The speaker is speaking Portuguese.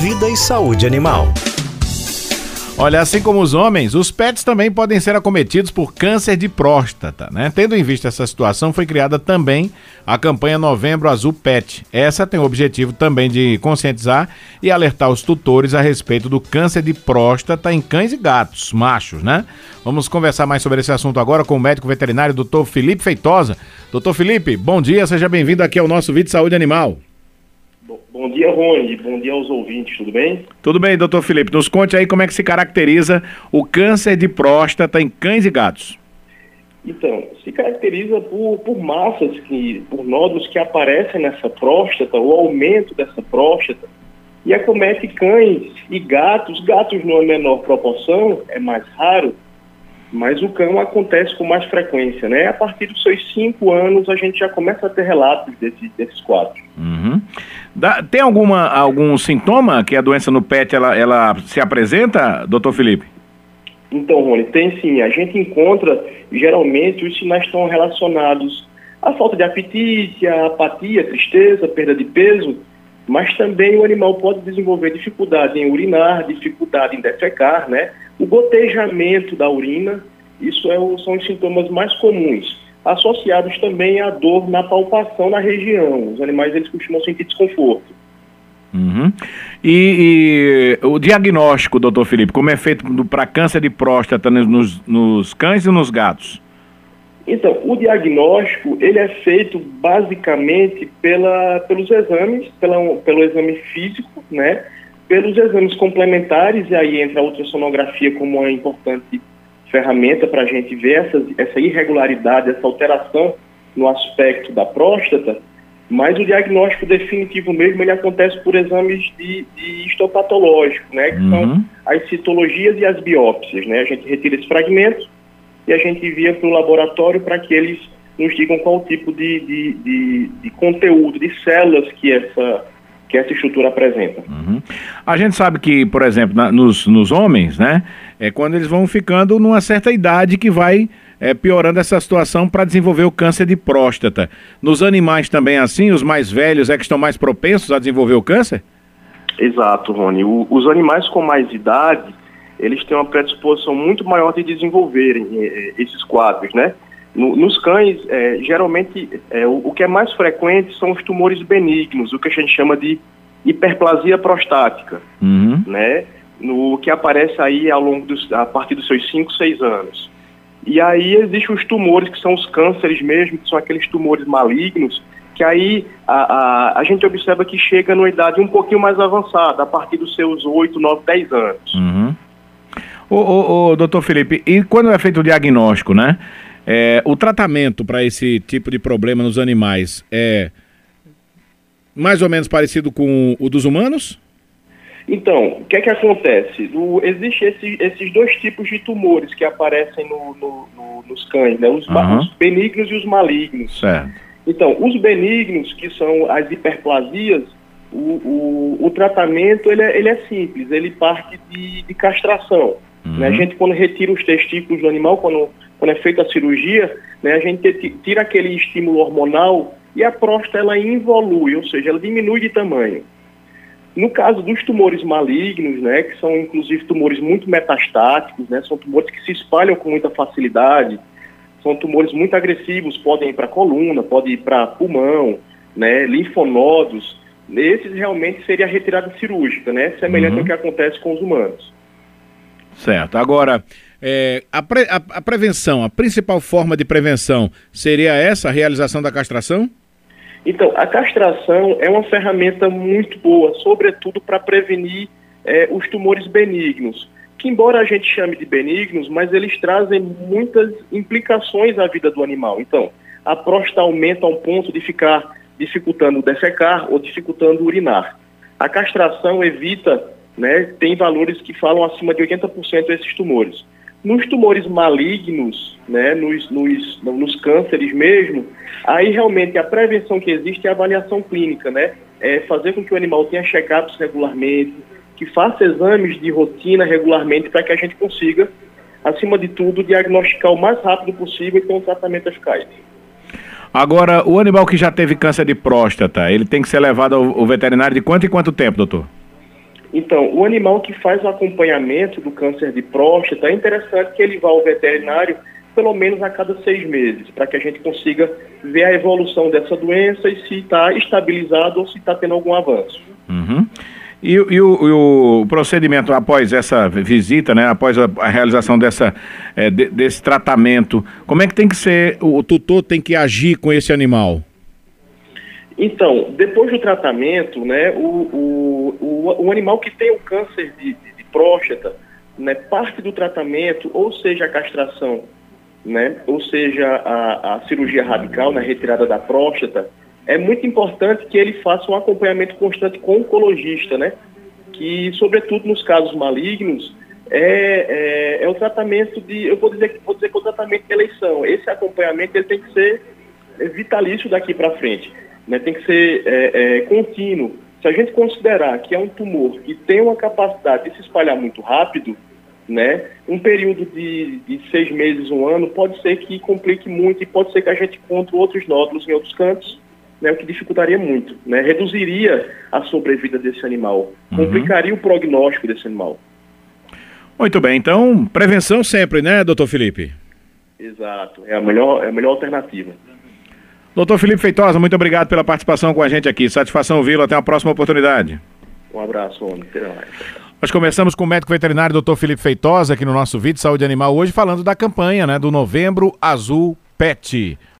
Vida e saúde animal. Olha, assim como os homens, os pets também podem ser acometidos por câncer de próstata, né? Tendo em vista essa situação, foi criada também a campanha Novembro Azul Pet. Essa tem o objetivo também de conscientizar e alertar os tutores a respeito do câncer de próstata em cães e gatos, machos, né? Vamos conversar mais sobre esse assunto agora com o médico veterinário Dr. Felipe Feitosa. Doutor Felipe, bom dia, seja bem-vindo aqui ao nosso vídeo Saúde Animal. Bom dia, Rony. Bom dia aos ouvintes, tudo bem? Tudo bem, doutor Felipe. Nos conte aí como é que se caracteriza o câncer de próstata em cães e gatos. Então, se caracteriza por, por massas, que, por nódulos que aparecem nessa próstata, o aumento dessa próstata, e acomete cães e gatos. Gatos numa menor proporção, é mais raro, mas o cão acontece com mais frequência, né? A partir dos seus cinco anos, a gente já começa a ter relatos desse, desses quadros. Uhum. Dá, tem alguma, algum sintoma que a doença no pet ela, ela se apresenta, doutor Felipe? Então, Rony, tem sim. A gente encontra, geralmente, os sinais estão relacionados à falta de apetite, à apatia, tristeza, perda de peso, mas também o animal pode desenvolver dificuldade em urinar, dificuldade em defecar, né? O gotejamento da urina, isso é são os sintomas mais comuns, associados também à dor na palpação na região. Os animais eles costumam sentir desconforto. Uhum. E, e, o diagnóstico, doutor Felipe, como é feito para câncer de próstata nos, nos cães e nos gatos? Então, o diagnóstico ele é feito basicamente pela, pelos exames, pela, pelo exame físico, né? pelos exames complementares, e aí entra a ultrassonografia como uma importante ferramenta para a gente ver essa, essa irregularidade, essa alteração no aspecto da próstata, mas o diagnóstico definitivo mesmo ele acontece por exames de, de histopatológico, né, que uhum. são as citologias e as biópsias, né, a gente retira esse fragmento e a gente envia para o laboratório para que eles nos digam qual tipo de, de, de, de conteúdo, de células que essa que essa estrutura apresenta. Uhum. A gente sabe que, por exemplo, na, nos, nos homens, né, é quando eles vão ficando numa certa idade que vai é, piorando essa situação para desenvolver o câncer de próstata. Nos animais também é assim, os mais velhos é que estão mais propensos a desenvolver o câncer? Exato, Rony. O, os animais com mais idade, eles têm uma predisposição muito maior de desenvolverem eh, esses quadros, né? No, nos cães, é, geralmente, é, o, o, que é mais frequente são os tumores benignos, o que a gente chama de hiperplasia prostática, uhum. né? No que aparece aí ao longo dos, a partir dos seus 5, 6 anos. E aí existem os tumores que são os cânceres mesmo, que são aqueles tumores malignos, que aí a, a, a gente observa que chega numa idade um pouquinho mais avançada, a partir dos seus 8, 9, 10 anos. Uhum. Ô, ô, ô, doutor Felipe, e quando é feito o diagnóstico, né? É, o tratamento para esse tipo de problema nos animais é mais ou menos parecido com o dos humanos? Então, o que é que acontece? Existem esse, esses dois tipos de tumores que aparecem no, no, no, nos cães, né? Os, uhum. os, benignos e os malignos. Certo. Então, os benignos, que são as hiperplasias, o, o, o tratamento ele é, ele é, simples, ele parte de, de castração. Uhum. Né? A gente, quando retira os testículos do animal, quando quando é feita a cirurgia, né, a gente tira aquele estímulo hormonal e a próstata ela involui, ou seja, ela diminui de tamanho. No caso dos tumores malignos, né, que são inclusive tumores muito metastáticos, né, são tumores que se espalham com muita facilidade, são tumores muito agressivos, podem ir para a coluna, podem ir para pulmão, né, linfonodos. Esses realmente seria a retirada cirúrgica, né, semelhante uhum. ao que acontece com os humanos. Certo. Agora, é, a, pre, a, a, prevenção, a principal forma de prevenção seria essa, a realização da castração? Então, a castração é uma ferramenta muito boa, sobretudo para prevenir é, os tumores benignos, que embora a gente chame de benignos, mas eles trazem muitas implicações à vida do animal. Então, a próstata aumenta a um ponto de ficar dificultando defecar ou dificultando urinar. A castração evita, né, tem valores que falam acima de 80% esses tumores. Nos tumores malignos, né, nos, nos, nos cânceres mesmo, aí realmente a prevenção que existe é a avaliação clínica, né? É fazer com que o animal tenha check-ups regularmente, que faça exames de rotina regularmente para que a gente consiga, acima de tudo, diagnosticar o mais rápido possível e ter um tratamento eficaz. Agora, o animal que já teve câncer de próstata, ele tem que ser levado ao, veterinário de quanto em quanto tempo, doutor? Então, o animal que faz o acompanhamento do câncer de próstata, é interessante que ele vá ao veterinário pelo menos a cada seis meses, para que a gente consiga ver a evolução dessa doença e se está estabilizado ou se está tendo algum avanço. Uhum. E, e, o, e, o, procedimento após essa visita, né, após a, a realização dessa, é, de, desse tratamento, como é que tem que ser, o, tutor tem que agir com esse animal? Então, depois do tratamento, né, o, o, o, animal que tem o câncer de, de, de próstata, né, parte do tratamento, ou seja, a castração, né, ou seja, a, a cirurgia radical, na né, retirada da próstata, é muito importante que ele faça um acompanhamento constante com o oncologista, né, que, sobretudo nos casos malignos, é, é, é, o tratamento de, eu vou dizer, vou dizer que é o tratamento de eleição. Esse acompanhamento ele tem que ser vitalício daqui para frente né, tem que ser é, é, contínuo. Se a gente considerar que é um tumor que tem uma capacidade de se espalhar muito rápido, né, um período de, de seis meses, um ano, pode ser que complique muito e pode ser que a gente encontre outros nódulos em outros cantos, né, o que dificultaria muito, né, reduziria a sobrevida desse animal, uhum. complicaria o prognóstico desse animal. Muito bem, então prevenção sempre, né, doutor Felipe? Exato, é a melhor, é a melhor alternativa. Doutor Felipe Feitosa, muito obrigado pela participação com a gente aqui. Satisfação ouvi-lo. Até a próxima oportunidade. Um abraço, homem. Nós começamos com o médico veterinário doutor Felipe Feitosa aqui no nosso vídeo Saúde Animal hoje falando da campanha né, do Novembro Azul Pet.